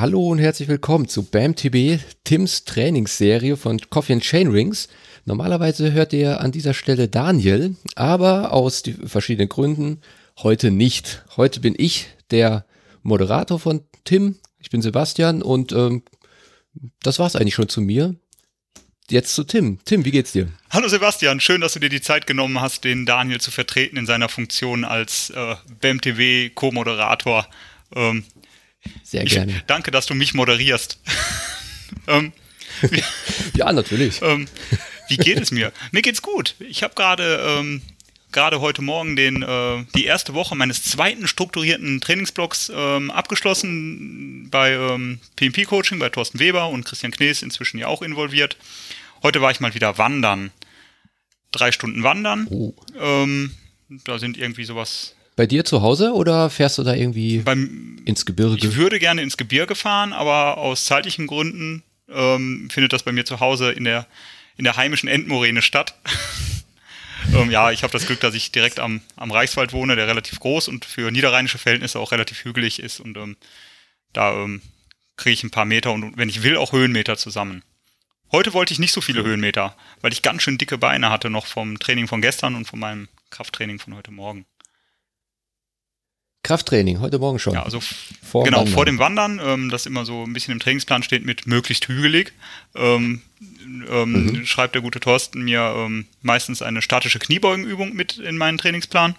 Hallo und herzlich willkommen zu BAMTB, Tims Trainingsserie von Coffee and Chain Rings. Normalerweise hört ihr an dieser Stelle Daniel, aber aus verschiedenen Gründen heute nicht. Heute bin ich der Moderator von Tim. Ich bin Sebastian und ähm, das war's eigentlich schon zu mir. Jetzt zu Tim. Tim, wie geht's dir? Hallo Sebastian, schön, dass du dir die Zeit genommen hast, den Daniel zu vertreten in seiner Funktion als äh, BMTW Co-Moderator. Ähm, Sehr gerne. Ich, danke, dass du mich moderierst. ähm, ja, natürlich. Ähm, wie geht es mir? Mir geht's gut. Ich habe gerade ähm, gerade heute Morgen den, äh, die erste Woche meines zweiten strukturierten Trainingsblocks ähm, abgeschlossen bei ähm, PMP-Coaching, bei Thorsten Weber und Christian Knees inzwischen ja auch involviert. Heute war ich mal wieder wandern. Drei Stunden wandern. Oh. Ähm, da sind irgendwie sowas. Bei dir zu Hause oder fährst du da irgendwie beim, ins Gebirge? Ich würde gerne ins Gebirge fahren, aber aus zeitlichen Gründen ähm, findet das bei mir zu Hause in der, in der heimischen Endmoräne statt. ähm, ja, ich habe das Glück, dass ich direkt am, am Reichswald wohne, der relativ groß und für niederrheinische Verhältnisse auch relativ hügelig ist. Und ähm, da ähm, kriege ich ein paar Meter und wenn ich will, auch Höhenmeter zusammen. Heute wollte ich nicht so viele Höhenmeter, weil ich ganz schön dicke Beine hatte noch vom Training von gestern und von meinem Krafttraining von heute Morgen. Krafttraining, heute Morgen schon. Ja, also vor genau, Wandern. vor dem Wandern, ähm, das immer so ein bisschen im Trainingsplan steht mit möglichst hügelig, ähm, ähm, mhm. schreibt der gute Thorsten mir ähm, meistens eine statische Kniebeugenübung mit in meinen Trainingsplan.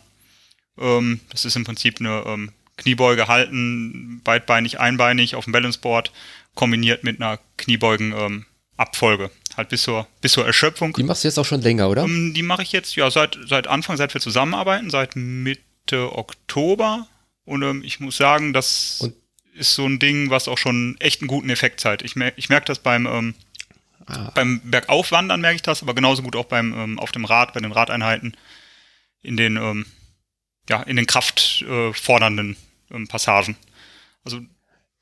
Ähm, das ist im Prinzip eine ähm, Kniebeuge halten, beidbeinig, einbeinig auf dem Balanceboard, kombiniert mit einer Kniebeugen Abfolge. Halt bis zur, bis zur Erschöpfung. Die machst du jetzt auch schon länger, oder? Die mache ich jetzt, ja, seit, seit Anfang, seit wir zusammenarbeiten, seit Mitte Oktober. Und ähm, ich muss sagen, das Und? ist so ein Ding, was auch schon echt einen guten Effekt zeigt. Ich, mer ich merke das beim, ähm, ah. beim Bergaufwandern, merke ich das, aber genauso gut auch beim ähm, auf dem Rad, bei den Radeinheiten, in den, ähm, ja, in den kraftfordernden äh, ähm, Passagen. Also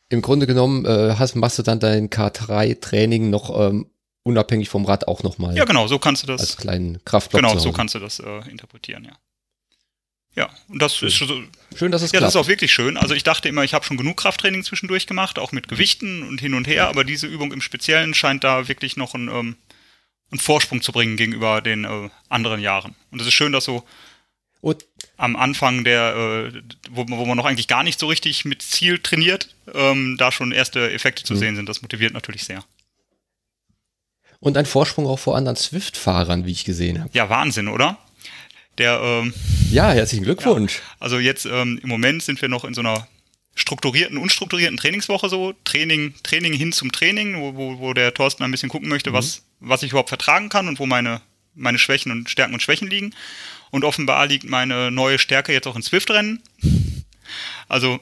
im Grunde genommen äh, hast, machst du dann dein K3-Training noch ähm, unabhängig vom Rad auch nochmal. Ja, genau, so kannst du das. Als kleinen Kraftblock. Genau, so kannst du das äh, interpretieren, ja. Ja, und das schön. ist so, schön, dass es Ja, klappt. das ist auch wirklich schön. Also ich dachte immer, ich habe schon genug Krafttraining zwischendurch gemacht, auch mit Gewichten und hin und her, aber diese Übung im Speziellen scheint da wirklich noch einen, ähm, einen Vorsprung zu bringen gegenüber den äh, anderen Jahren. Und es ist schön, dass so und am Anfang der, äh, wo, wo, man noch eigentlich gar nicht so richtig mit Ziel trainiert, ähm, da schon erste Effekte zu mhm. sehen sind. Das motiviert natürlich sehr. Und ein Vorsprung auch vor anderen Swift-Fahrern, wie ich gesehen habe. Ja, Wahnsinn, oder? Der, ähm, ja, herzlichen Glückwunsch. Ja, also jetzt ähm, im Moment sind wir noch in so einer strukturierten, unstrukturierten Trainingswoche so, Training, Training hin zum Training, wo, wo, wo der Thorsten ein bisschen gucken möchte, mhm. was, was ich überhaupt vertragen kann und wo meine, meine Schwächen und Stärken und Schwächen liegen. Und offenbar liegt meine neue Stärke jetzt auch in Swift-Rennen. Also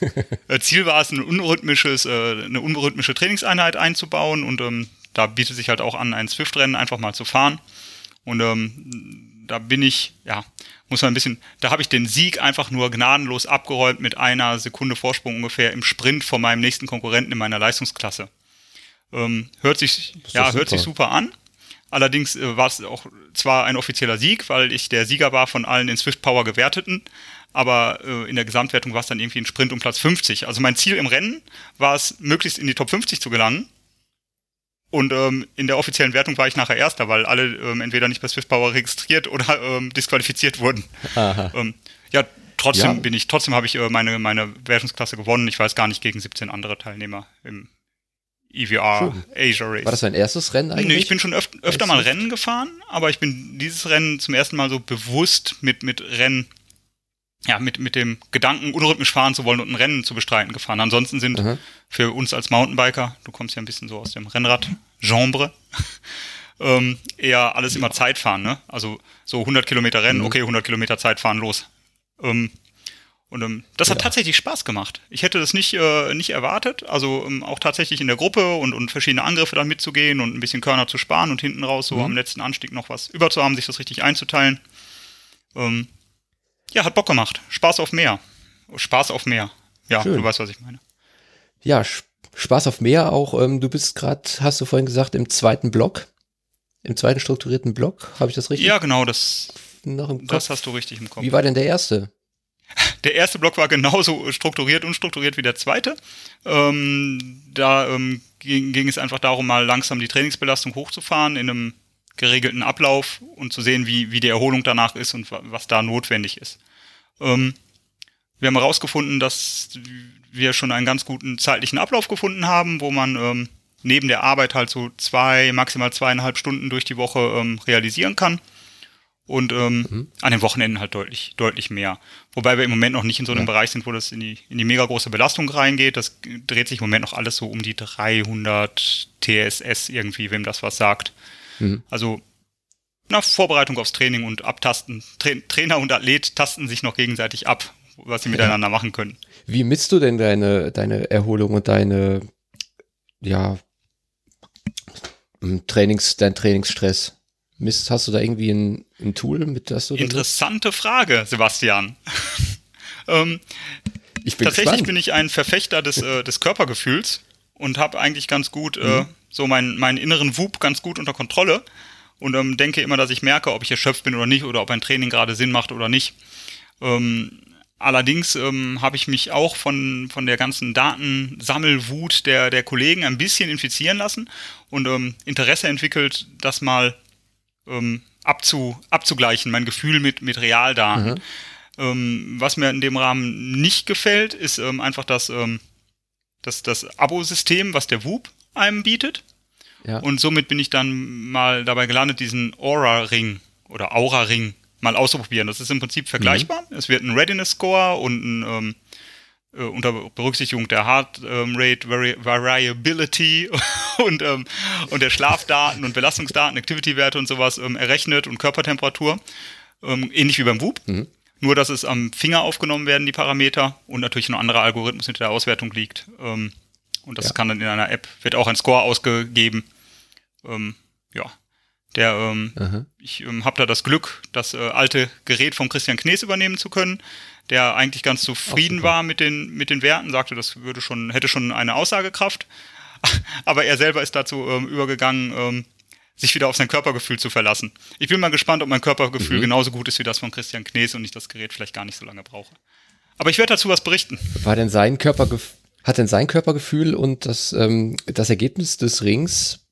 äh, Ziel war es, ein unrhythmisches, äh, eine unrhythmische Trainingseinheit einzubauen und ähm, da bietet sich halt auch an, ein Swift-Rennen einfach mal zu fahren. Und ähm, da bin ich, ja, muss man ein bisschen, da habe ich den Sieg einfach nur gnadenlos abgeräumt mit einer Sekunde Vorsprung ungefähr im Sprint vor meinem nächsten Konkurrenten in meiner Leistungsklasse. Ähm, hört sich, ja, hört sich super an. Allerdings äh, war es auch zwar ein offizieller Sieg, weil ich der Sieger war von allen in Swift Power gewerteten, aber äh, in der Gesamtwertung war es dann irgendwie ein Sprint um Platz 50. Also mein Ziel im Rennen war es, möglichst in die Top 50 zu gelangen. Und ähm, in der offiziellen Wertung war ich nachher Erster, weil alle ähm, entweder nicht bei Swift Power registriert oder ähm, disqualifiziert wurden. Ähm, ja, trotzdem ja. bin ich, trotzdem habe ich äh, meine, meine Wertungsklasse gewonnen. Ich weiß gar nicht gegen 17 andere Teilnehmer im, EVR Schön. Asia Race. War das dein erstes Rennen eigentlich? Nee, ich bin schon öf öfter mal Rennen gefahren, aber ich bin dieses Rennen zum ersten Mal so bewusst mit, mit Rennen, ja, mit, mit dem Gedanken, unrhythmisch fahren zu wollen und ein Rennen zu bestreiten gefahren. Ansonsten sind mhm. für uns als Mountainbiker, du kommst ja ein bisschen so aus dem Rennrad-Genre, ähm, eher alles immer Zeitfahren, ne? Also so 100 Kilometer Rennen, mhm. okay, 100 Kilometer Zeitfahren, los. Ähm, und ähm, das hat tatsächlich Spaß gemacht. Ich hätte das nicht, äh, nicht erwartet. Also ähm, auch tatsächlich in der Gruppe und, und verschiedene Angriffe dann mitzugehen und ein bisschen Körner zu sparen und hinten raus so mhm. am letzten Anstieg noch was überzuhaben, sich das richtig einzuteilen. Ähm, ja, hat Bock gemacht. Spaß auf mehr. Spaß auf mehr. Ja, Schön. du weißt, was ich meine. Ja, Spaß auf mehr auch. Ähm, du bist gerade, hast du vorhin gesagt, im zweiten Block. Im zweiten strukturierten Block. Habe ich das richtig? Ja, genau. Das, noch im Kopf? das hast du richtig im Kopf. Wie war denn der erste? der erste Block war genauso strukturiert, unstrukturiert wie der zweite. Ähm, da ähm, ging, ging es einfach darum, mal langsam die Trainingsbelastung hochzufahren in einem geregelten Ablauf und zu sehen, wie, wie die Erholung danach ist und was da notwendig ist. Ähm, wir haben herausgefunden, dass wir schon einen ganz guten zeitlichen Ablauf gefunden haben, wo man ähm, neben der Arbeit halt so zwei, maximal zweieinhalb Stunden durch die Woche ähm, realisieren kann. Und ähm, mhm. an den Wochenenden halt deutlich, deutlich mehr. Wobei wir im Moment noch nicht in so einem ja. Bereich sind, wo das in die, in die mega große Belastung reingeht. Das dreht sich im Moment noch alles so um die 300 TSS irgendwie, wem das was sagt. Mhm. Also na, Vorbereitung aufs Training und Abtasten. Tra Trainer und Athlet tasten sich noch gegenseitig ab, was sie miteinander machen können. Wie misst du denn deine, deine Erholung und deine, ja, Trainings, dein Trainingsstress? Mist, hast du da irgendwie ein, ein Tool, mit das du Interessante das? Frage, Sebastian. ähm, ich bin tatsächlich gespannt. bin ich ein Verfechter des, äh, des Körpergefühls und habe eigentlich ganz gut äh, mhm. äh, so meinen, meinen inneren Wub ganz gut unter Kontrolle und ähm, denke immer, dass ich merke, ob ich erschöpft bin oder nicht oder ob ein Training gerade Sinn macht oder nicht. Ähm, allerdings ähm, habe ich mich auch von, von der ganzen Datensammelwut der, der Kollegen ein bisschen infizieren lassen und ähm, Interesse entwickelt, das mal ähm, abzu, abzugleichen, mein Gefühl mit, mit Realdaten. Mhm. Ähm, was mir in dem Rahmen nicht gefällt, ist ähm, einfach das, ähm, das, das Abo-System, was der Whoop einem bietet. Ja. Und somit bin ich dann mal dabei gelandet, diesen Aura-Ring oder Aura-Ring mal auszuprobieren. Das ist im Prinzip vergleichbar. Mhm. Es wird ein Readiness-Score und ein ähm, äh, unter Berücksichtigung der Heart ähm, Rate Vari Variability und, ähm, und der Schlafdaten und Belastungsdaten, Activity-Werte und sowas ähm, errechnet und Körpertemperatur. Ähm, ähnlich wie beim Whoop. Mhm. Nur, dass es am Finger aufgenommen werden, die Parameter, und natürlich ein anderer Algorithmus hinter der Auswertung liegt. Ähm, und das ja. kann dann in einer App, wird auch ein Score ausgegeben. Ähm, ja, der, ähm, ich ähm, habe da das Glück, das äh, alte Gerät von Christian Knees übernehmen zu können der eigentlich ganz zufrieden war mit den, mit den Werten, sagte, das würde schon, hätte schon eine Aussagekraft. Aber er selber ist dazu ähm, übergegangen, ähm, sich wieder auf sein Körpergefühl zu verlassen. Ich bin mal gespannt, ob mein Körpergefühl mhm. genauso gut ist wie das von Christian Knees und ich das Gerät vielleicht gar nicht so lange brauche. Aber ich werde dazu was berichten. War denn sein Körpergefühl, hat denn sein Körpergefühl und das, ähm, das Ergebnis des Rings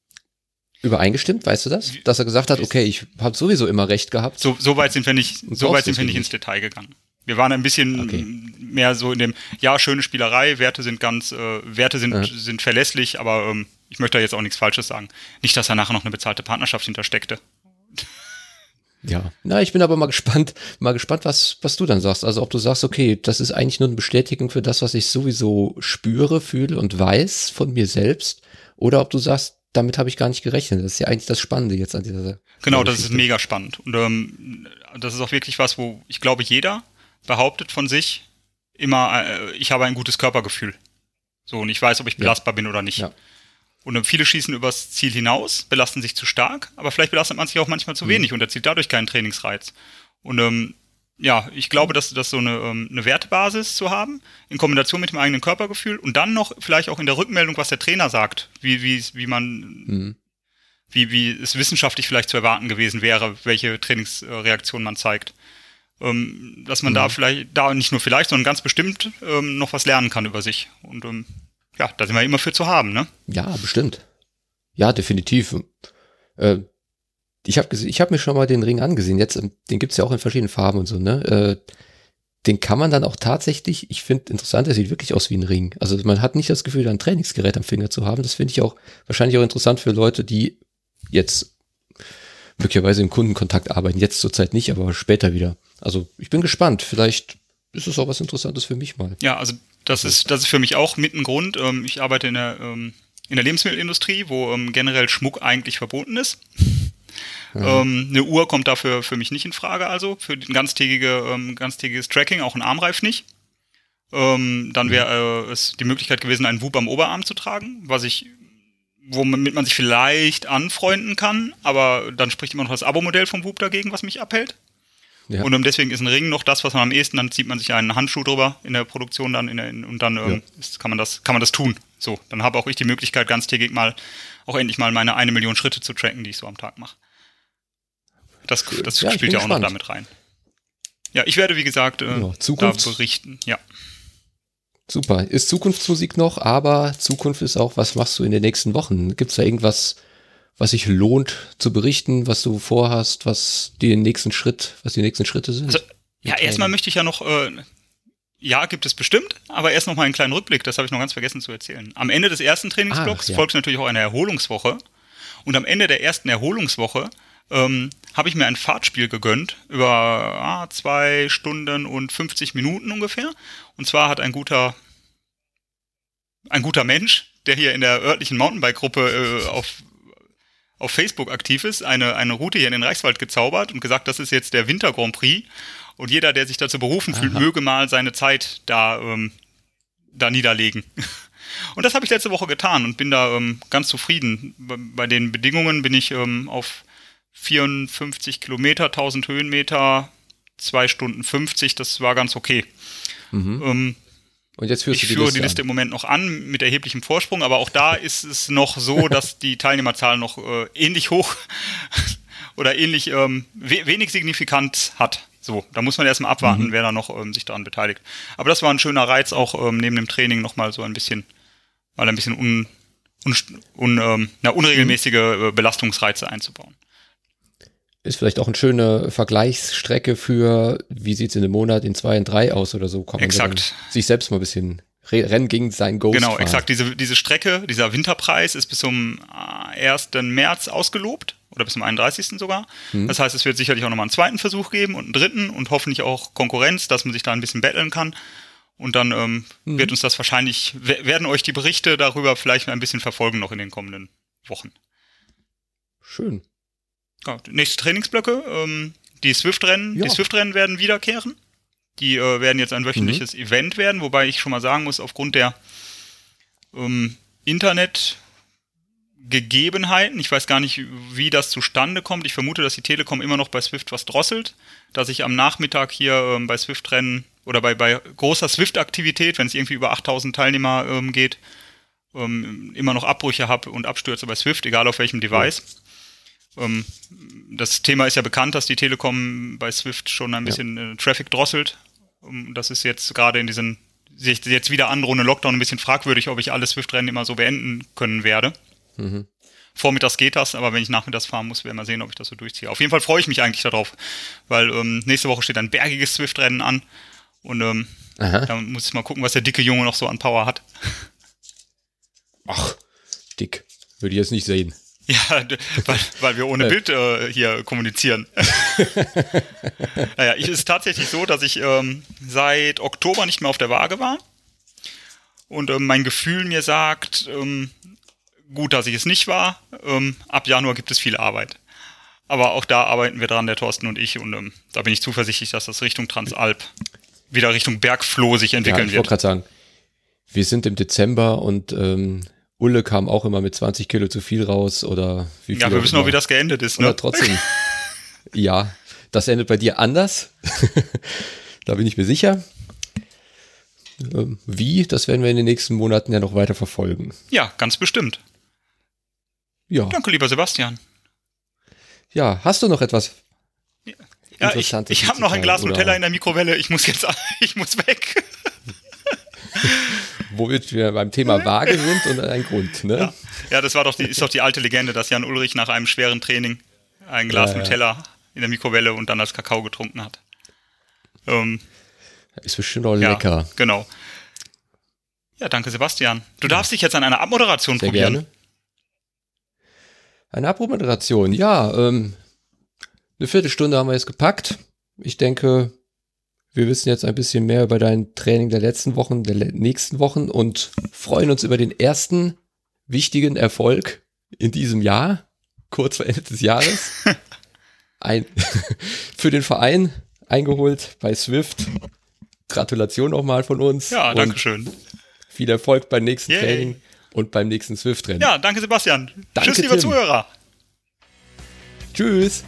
übereingestimmt, weißt du das? Dass er gesagt hat, okay, ich habe sowieso immer recht gehabt. So, so weit sind wir nicht, so weit sind wir nicht ins Detail gegangen. Wir waren ein bisschen okay. mehr so in dem, ja, schöne Spielerei, Werte sind ganz, äh, Werte sind, ja. sind verlässlich, aber ähm, ich möchte da jetzt auch nichts Falsches sagen. Nicht, dass da nachher noch eine bezahlte Partnerschaft hintersteckte. Ja, na, ich bin aber mal gespannt, mal gespannt, was, was du dann sagst. Also ob du sagst, okay, das ist eigentlich nur eine Bestätigung für das, was ich sowieso spüre, fühle und weiß von mir selbst, oder ob du sagst, damit habe ich gar nicht gerechnet. Das ist ja eigentlich das Spannende jetzt an dieser. Genau, das ist mega spannend. Und ähm, das ist auch wirklich was, wo ich glaube, jeder behauptet von sich immer, äh, ich habe ein gutes Körpergefühl. So, und ich weiß, ob ich belastbar ja. bin oder nicht. Ja. Und äh, viele schießen übers Ziel hinaus, belasten sich zu stark, aber vielleicht belastet man sich auch manchmal zu mhm. wenig und erzielt dadurch keinen Trainingsreiz. Und ähm, ja, ich glaube, dass das so eine, ähm, eine Wertbasis zu haben, in Kombination mit dem eigenen Körpergefühl und dann noch vielleicht auch in der Rückmeldung, was der Trainer sagt, wie, wie, wie man, mhm. wie, wie es wissenschaftlich vielleicht zu erwarten gewesen wäre, welche Trainingsreaktion man zeigt ähm, dass man mhm. da vielleicht, da nicht nur vielleicht, sondern ganz bestimmt ähm, noch was lernen kann über sich. Und ähm, ja, da sind wir immer für zu haben, ne? Ja, bestimmt. Ja, definitiv. Äh, ich habe ich hab mir schon mal den Ring angesehen. Jetzt, ähm, den gibt's ja auch in verschiedenen Farben und so, ne? Äh, den kann man dann auch tatsächlich, ich finde interessant, der sieht wirklich aus wie ein Ring. Also man hat nicht das Gefühl, ein Trainingsgerät am Finger zu haben. Das finde ich auch wahrscheinlich auch interessant für Leute, die jetzt möglicherweise im Kundenkontakt arbeiten. Jetzt zurzeit nicht, aber später wieder. Also ich bin gespannt. Vielleicht ist es auch was Interessantes für mich mal. Ja, also das ist, das ist für mich auch mit ein Grund. Ähm, ich arbeite in der, ähm, in der Lebensmittelindustrie, wo generell Schmuck eigentlich verboten ist. Ja. eine Uhr kommt dafür für mich nicht in Frage, also für ein ganztägige, ganztägiges Tracking, auch ein Armreif nicht. dann wäre äh, es die Möglichkeit gewesen, einen Wub am Oberarm zu tragen, was ich womit man sich vielleicht anfreunden kann, aber dann spricht immer noch das Abo-Modell vom Whoop dagegen, was mich abhält. Ja. Und um, deswegen ist ein Ring noch das, was man am ehesten, dann zieht man sich einen Handschuh drüber in der Produktion dann in der, in, und dann ähm, ja. ist, kann man das, kann man das tun. So, dann habe auch ich die Möglichkeit, ganztägig mal auch endlich mal meine eine Million Schritte zu tracken, die ich so am Tag mache. Das, das ja, spielt ja auch gespannt. noch damit rein. ja, ich werde, wie gesagt, äh, ja, Zukunft. da berichten. Ja. Super. Ist Zukunftsmusik noch, aber Zukunft ist auch, was machst du in den nächsten Wochen? Gibt es da irgendwas, was sich lohnt zu berichten, was du vorhast, was die nächsten Schritt, was die nächsten Schritte sind? Also, ja, erstmal möchte ich ja noch, äh, ja, gibt es bestimmt, aber erst noch mal einen kleinen Rückblick, das habe ich noch ganz vergessen zu erzählen. Am Ende des ersten Trainingsblocks ja. folgt natürlich auch eine Erholungswoche. Und am Ende der ersten Erholungswoche ähm, habe ich mir ein Fahrtspiel gegönnt über ah, zwei Stunden und 50 Minuten ungefähr. Und zwar hat ein guter, ein guter Mensch, der hier in der örtlichen Mountainbike-Gruppe äh, auf, auf Facebook aktiv ist, eine, eine Route hier in den Reichswald gezaubert und gesagt, das ist jetzt der Winter Grand Prix. Und jeder, der sich dazu berufen fühlt, Aha. möge mal seine Zeit da, ähm, da niederlegen. Und das habe ich letzte Woche getan und bin da ähm, ganz zufrieden. Bei den Bedingungen bin ich ähm, auf 54 Kilometer, 1000 Höhenmeter, 2 Stunden 50, das war ganz okay. Mhm. Ähm, und jetzt führst ich du die führe Liste die Liste an. im Moment noch an mit erheblichem Vorsprung, aber auch da ist es noch so, dass die Teilnehmerzahl noch äh, ähnlich hoch oder ähnlich ähm, we wenig signifikant hat. So, da muss man erstmal abwarten, mhm. wer da noch ähm, sich daran beteiligt. Aber das war ein schöner Reiz, auch ähm, neben dem Training nochmal so ein bisschen, mal ein bisschen un, un, un, ähm, na, unregelmäßige äh, Belastungsreize einzubauen. Ist vielleicht auch eine schöne Vergleichsstrecke für, wie sieht es in einem Monat, in zwei, in drei aus oder so. Kann man exakt. sich selbst mal ein bisschen Rennen gegen sein Ghost Genau, fahren. exakt. Diese, diese Strecke, dieser Winterpreis ist bis zum 1. Äh, März ausgelobt oder bis zum 31. sogar. Hm. Das heißt, es wird sicherlich auch nochmal einen zweiten Versuch geben und einen dritten und hoffentlich auch Konkurrenz, dass man sich da ein bisschen betteln kann. Und dann ähm, hm. wird uns das wahrscheinlich, werden euch die Berichte darüber vielleicht ein bisschen verfolgen noch in den kommenden Wochen. Schön. Ja, nächste Trainingsblöcke, ähm, die Swift-Rennen, ja. die Swift-Rennen werden wiederkehren. Die äh, werden jetzt ein wöchentliches mhm. Event werden, wobei ich schon mal sagen muss, aufgrund der ähm, Internet Gegebenheiten. Ich weiß gar nicht, wie das zustande kommt. Ich vermute, dass die Telekom immer noch bei Swift was drosselt, dass ich am Nachmittag hier ähm, bei Swift-Rennen oder bei, bei großer Swift-Aktivität, wenn es irgendwie über 8000 Teilnehmer ähm, geht, ähm, immer noch Abbrüche habe und Abstürze bei Swift, egal auf welchem Device. Ähm, das Thema ist ja bekannt, dass die Telekom bei Swift schon ein bisschen ja. äh, Traffic drosselt. das ist jetzt gerade in diesen jetzt wieder androhende Lockdown ein bisschen fragwürdig, ob ich alle Swift-Rennen immer so beenden können werde. Mhm. Vormittags geht das, aber wenn ich nachmittags fahren muss, werden wir sehen, ob ich das so durchziehe. Auf jeden Fall freue ich mich eigentlich darauf, weil ähm, nächste Woche steht ein bergiges Swift-Rennen an und ähm, da muss ich mal gucken, was der dicke Junge noch so an Power hat. Ach, dick. Würde ich jetzt nicht sehen. Ja, weil, weil wir ohne. Bild äh, hier kommunizieren. naja, es ist tatsächlich so, dass ich ähm, seit Oktober nicht mehr auf der Waage war. Und ähm, mein Gefühl mir sagt, ähm, gut, dass ich es nicht war. Ähm, ab Januar gibt es viel Arbeit. Aber auch da arbeiten wir dran, der Thorsten und ich. Und ähm, da bin ich zuversichtlich, dass das Richtung Transalp wieder Richtung Bergfloh sich entwickeln ja, ich wird. Ich wollte gerade sagen, wir sind im Dezember und ähm, Ulle kam auch immer mit 20 Kilo zu viel raus oder wie viel. Ja, wir wissen auch, wie das geendet ist. Ne? Oder trotzdem. ja, das endet bei dir anders. da bin ich mir sicher. Ähm, wie, das werden wir in den nächsten Monaten ja noch weiter verfolgen. Ja, ganz bestimmt. Ja. Danke, lieber Sebastian. Ja, hast du noch etwas ja, ich, ich habe noch ein Glas Nutella in der Mikrowelle. Ich muss jetzt, ich muss weg. Womit wir beim Thema Waage sind und ein Grund, ne? Ja, ja das war doch die, ist doch die alte Legende, dass Jan Ulrich nach einem schweren Training ein Glas ja, Nutella in der Mikrowelle und dann als Kakao getrunken hat. Ähm, ist bestimmt auch lecker. Genau. Ja, danke, Sebastian. Du darfst dich jetzt an einer Abmoderation Sehr probieren. Gerne. Eine Abmoderation, ja. Ähm, eine Viertelstunde haben wir jetzt gepackt. Ich denke, wir wissen jetzt ein bisschen mehr über dein Training der letzten Wochen, der nächsten Wochen und freuen uns über den ersten wichtigen Erfolg in diesem Jahr, kurz vor Ende des Jahres. Ein, für den Verein eingeholt bei Swift. Gratulation nochmal von uns. Ja, danke schön. Viel Erfolg beim nächsten Yay. Training und beim nächsten Swift-Rennen. Ja, danke Sebastian. Danke, Tschüss, liebe Zuhörer. Tschüss.